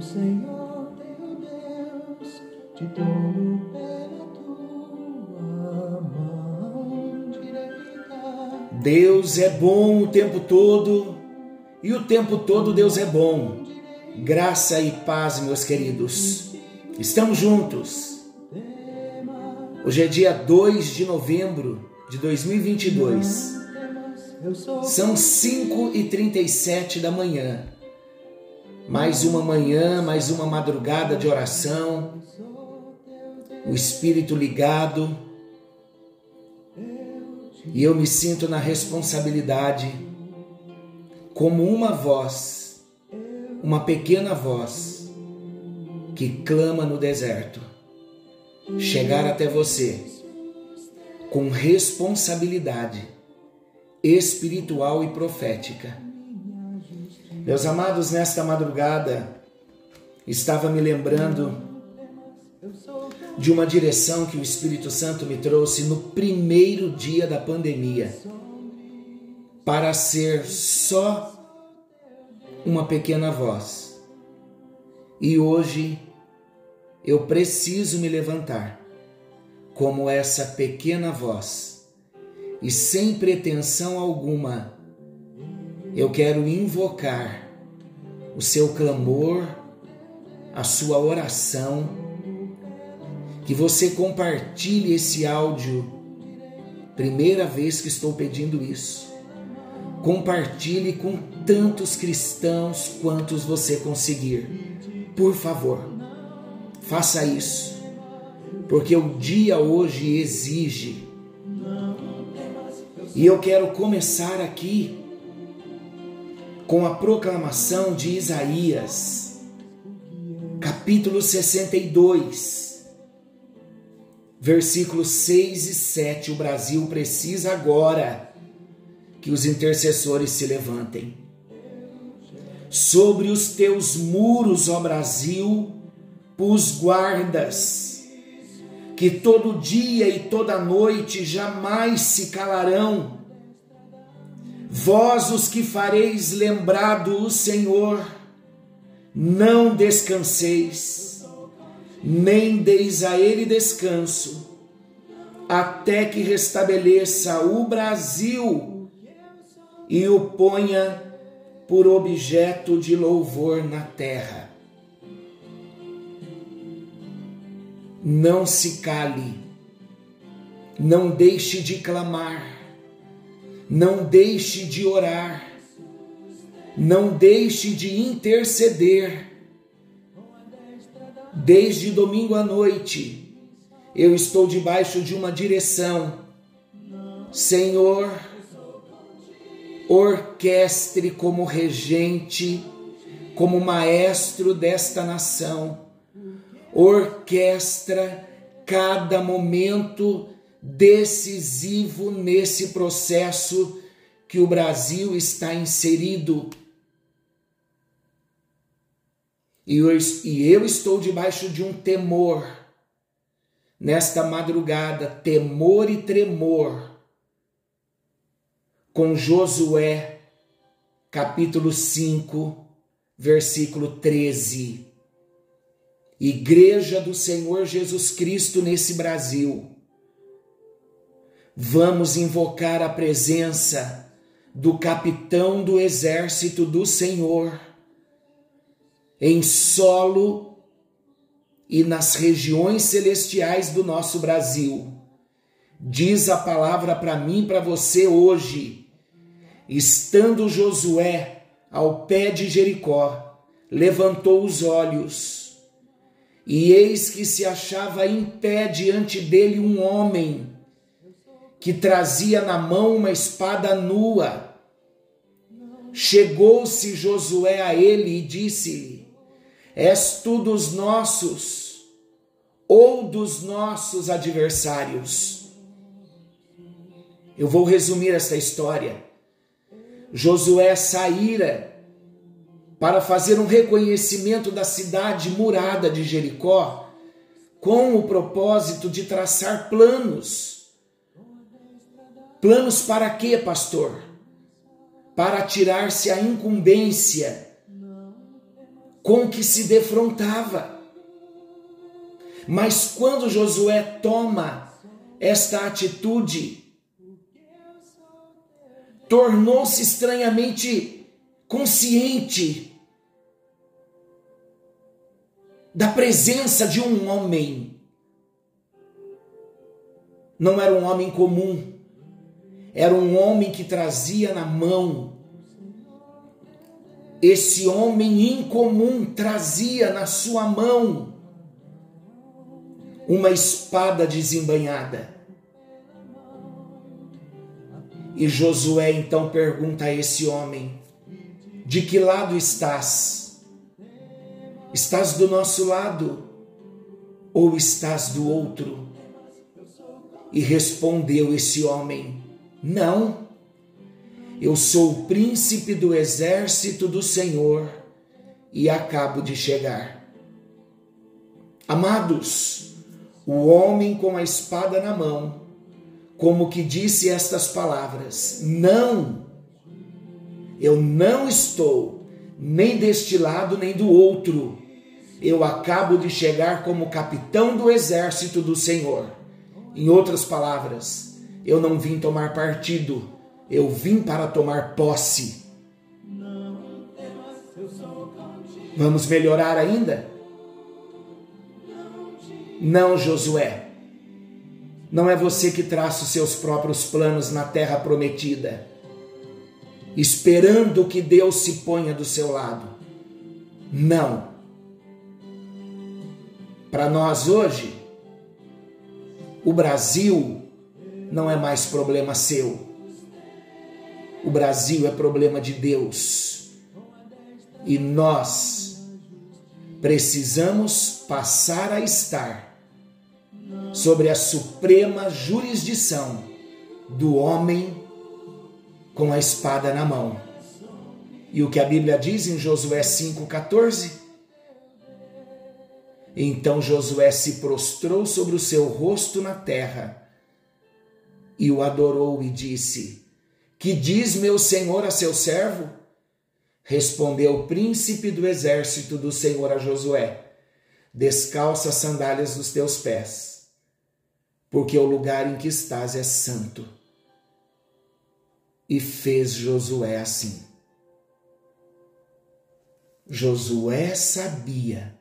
O Senhor teu Deus te tomo pela tua mão direita. Deus é bom o tempo todo e o tempo todo Deus é bom. Graça e paz, meus queridos. Estamos juntos. Hoje é dia 2 de novembro de 2022. São 5 e 37 da manhã. Mais uma manhã, mais uma madrugada de oração. O espírito ligado. E eu me sinto na responsabilidade, como uma voz, uma pequena voz, que clama no deserto, chegar até você com responsabilidade espiritual e profética. Meus amados, nesta madrugada, estava me lembrando de uma direção que o Espírito Santo me trouxe no primeiro dia da pandemia, para ser só uma pequena voz. E hoje eu preciso me levantar como essa pequena voz e sem pretensão alguma, eu quero invocar o seu clamor, a sua oração, que você compartilhe esse áudio. Primeira vez que estou pedindo isso. Compartilhe com tantos cristãos quantos você conseguir. Por favor, faça isso porque o dia hoje exige. E eu quero começar aqui com a proclamação de Isaías, capítulo 62, versículos 6 e 7. O Brasil precisa agora que os intercessores se levantem. Sobre os teus muros, ó Brasil, pus guardas que todo dia e toda noite jamais se calarão. Vós os que fareis lembrado o Senhor, não descanseis, nem deis a ele descanso, até que restabeleça o Brasil e o ponha por objeto de louvor na terra. Não se cale, não deixe de clamar, não deixe de orar, não deixe de interceder. Desde domingo à noite, eu estou debaixo de uma direção. Senhor, orquestre como regente, como maestro desta nação orquestra cada momento decisivo nesse processo que o Brasil está inserido. E eu, estou debaixo de um temor, nesta madrugada, temor e tremor, com Josué, capítulo 5, versículo 13. Igreja do Senhor Jesus Cristo nesse Brasil. Vamos invocar a presença do capitão do exército do Senhor em solo e nas regiões celestiais do nosso Brasil. Diz a palavra para mim, para você hoje. Estando Josué ao pé de Jericó, levantou os olhos e eis que se achava em pé diante dele um homem que trazia na mão uma espada nua. Chegou-se Josué a ele e disse-lhe: És tu dos nossos ou dos nossos adversários? Eu vou resumir essa história. Josué saíra para fazer um reconhecimento da cidade murada de Jericó, com o propósito de traçar planos. Planos para quê, pastor? Para tirar-se a incumbência com que se defrontava. Mas quando Josué toma esta atitude, tornou-se estranhamente consciente da presença de um homem. Não era um homem comum, era um homem que trazia na mão. Esse homem incomum trazia na sua mão uma espada desembanhada. E Josué então pergunta a esse homem: De que lado estás? Estás do nosso lado ou estás do outro? E respondeu esse homem: Não, eu sou o príncipe do exército do Senhor e acabo de chegar. Amados, o homem com a espada na mão como que disse estas palavras: Não, eu não estou nem deste lado nem do outro. Eu acabo de chegar como capitão do exército do Senhor. Em outras palavras, eu não vim tomar partido, eu vim para tomar posse. Vamos melhorar ainda? Não, Josué. Não é você que traça os seus próprios planos na terra prometida, esperando que Deus se ponha do seu lado. Não. Para nós hoje, o Brasil não é mais problema seu. O Brasil é problema de Deus. E nós precisamos passar a estar sobre a suprema jurisdição do homem com a espada na mão. E o que a Bíblia diz em Josué 5,14? Então Josué se prostrou sobre o seu rosto na terra e o adorou e disse: Que diz meu senhor a seu servo? Respondeu o príncipe do exército do Senhor a Josué: Descalça as sandálias dos teus pés porque o lugar em que estás é santo. E fez Josué assim. Josué sabia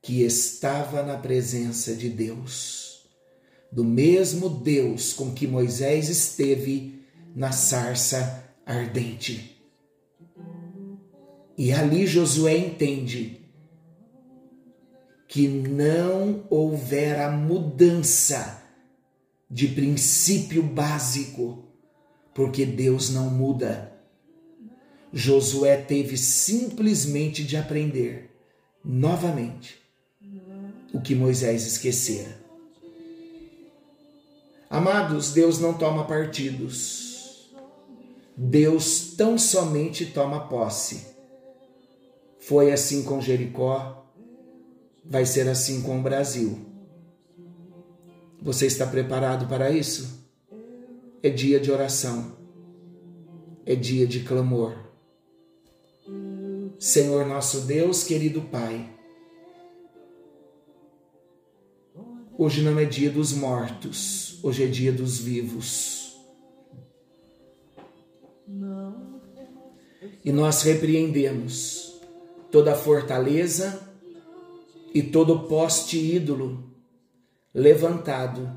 que estava na presença de Deus, do mesmo Deus com que Moisés esteve na sarça ardente. E ali Josué entende que não houvera mudança de princípio básico, porque Deus não muda. Josué teve simplesmente de aprender novamente o que Moisés esquecera. Amados, Deus não toma partidos. Deus tão somente toma posse. Foi assim com Jericó, vai ser assim com o Brasil. Você está preparado para isso? É dia de oração. É dia de clamor. Senhor nosso Deus, querido Pai, hoje não é dia dos mortos, hoje é dia dos vivos. E nós repreendemos toda fortaleza e todo poste ídolo levantado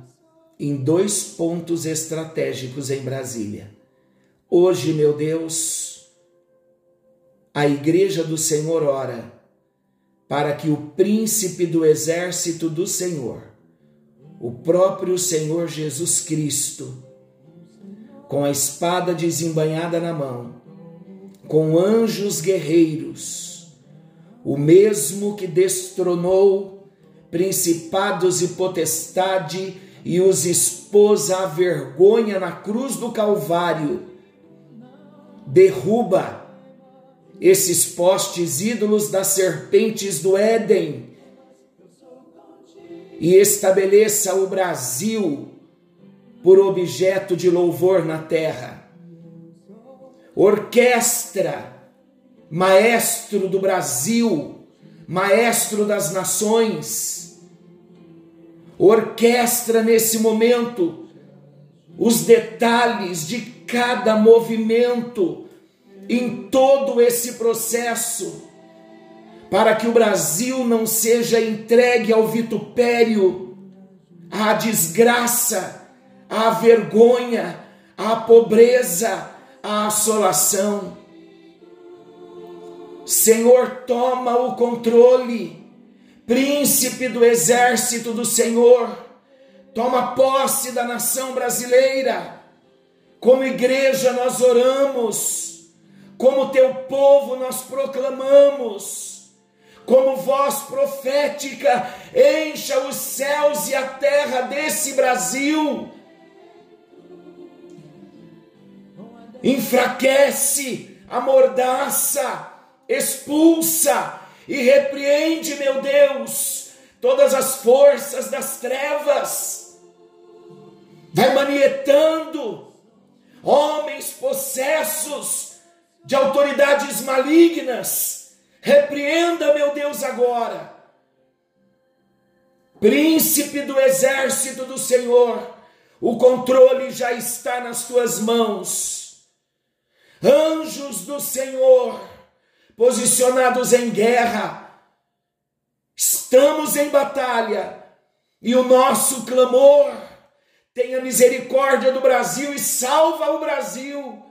em dois pontos estratégicos em Brasília. Hoje, meu Deus, a Igreja do Senhor ora para que o príncipe do exército do Senhor, o próprio Senhor Jesus Cristo, com a espada desembanhada na mão, com anjos guerreiros, o mesmo que destronou principados e potestade e os expôs à vergonha na cruz do Calvário. Derruba esses postes ídolos das serpentes do Éden e estabeleça o Brasil por objeto de louvor na terra. Orquestra, maestro do Brasil, Maestro das nações, orquestra nesse momento os detalhes de cada movimento em todo esse processo, para que o Brasil não seja entregue ao vitupério, à desgraça, à vergonha, à pobreza, à assolação. Senhor, toma o controle, príncipe do exército do Senhor, toma posse da nação brasileira. Como igreja nós oramos, como teu povo nós proclamamos, como voz profética, encha os céus e a terra desse Brasil. Enfraquece, amordaça, expulsa e repreende, meu Deus, todas as forças das trevas. Vai manietando homens possessos de autoridades malignas. Repreenda, meu Deus, agora. Príncipe do exército do Senhor, o controle já está nas tuas mãos. Anjos do Senhor, posicionados em guerra. Estamos em batalha e o nosso clamor tenha misericórdia do Brasil e salva o Brasil.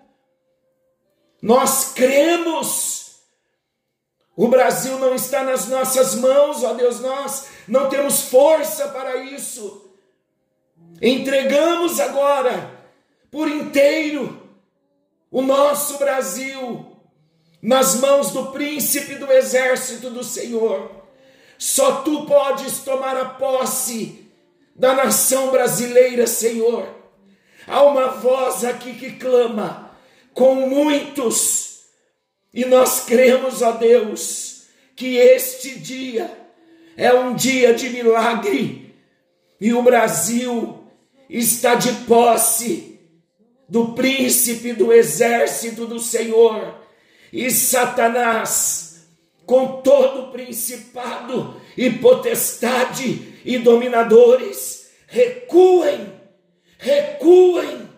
Nós cremos. O Brasil não está nas nossas mãos, ó Deus, nós não temos força para isso. Entregamos agora por inteiro o nosso Brasil nas mãos do príncipe do exército do Senhor. Só tu podes tomar a posse da nação brasileira, Senhor. Há uma voz aqui que clama com muitos, e nós cremos, ó Deus, que este dia é um dia de milagre, e o Brasil está de posse do príncipe do exército do Senhor. E Satanás, com todo o principado e potestade e dominadores, recuem, recuem,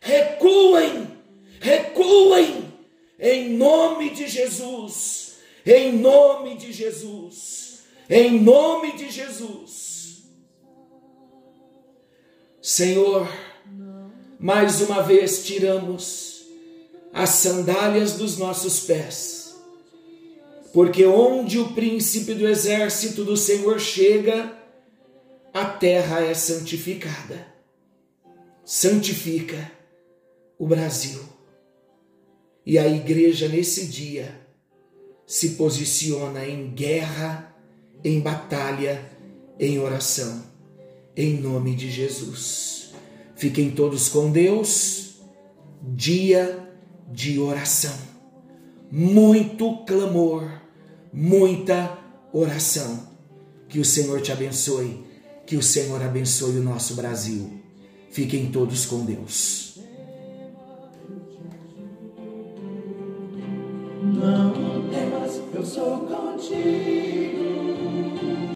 recuem, recuem, em nome de Jesus, em nome de Jesus, em nome de Jesus. Senhor, mais uma vez tiramos as sandálias dos nossos pés. Porque onde o príncipe do exército do Senhor chega, a terra é santificada. Santifica o Brasil. E a igreja nesse dia se posiciona em guerra, em batalha, em oração, em nome de Jesus. Fiquem todos com Deus. Dia de oração. Muito clamor, muita oração. Que o Senhor te abençoe, que o Senhor abençoe o nosso Brasil. Fiquem todos com Deus. Não temas, eu sou contigo.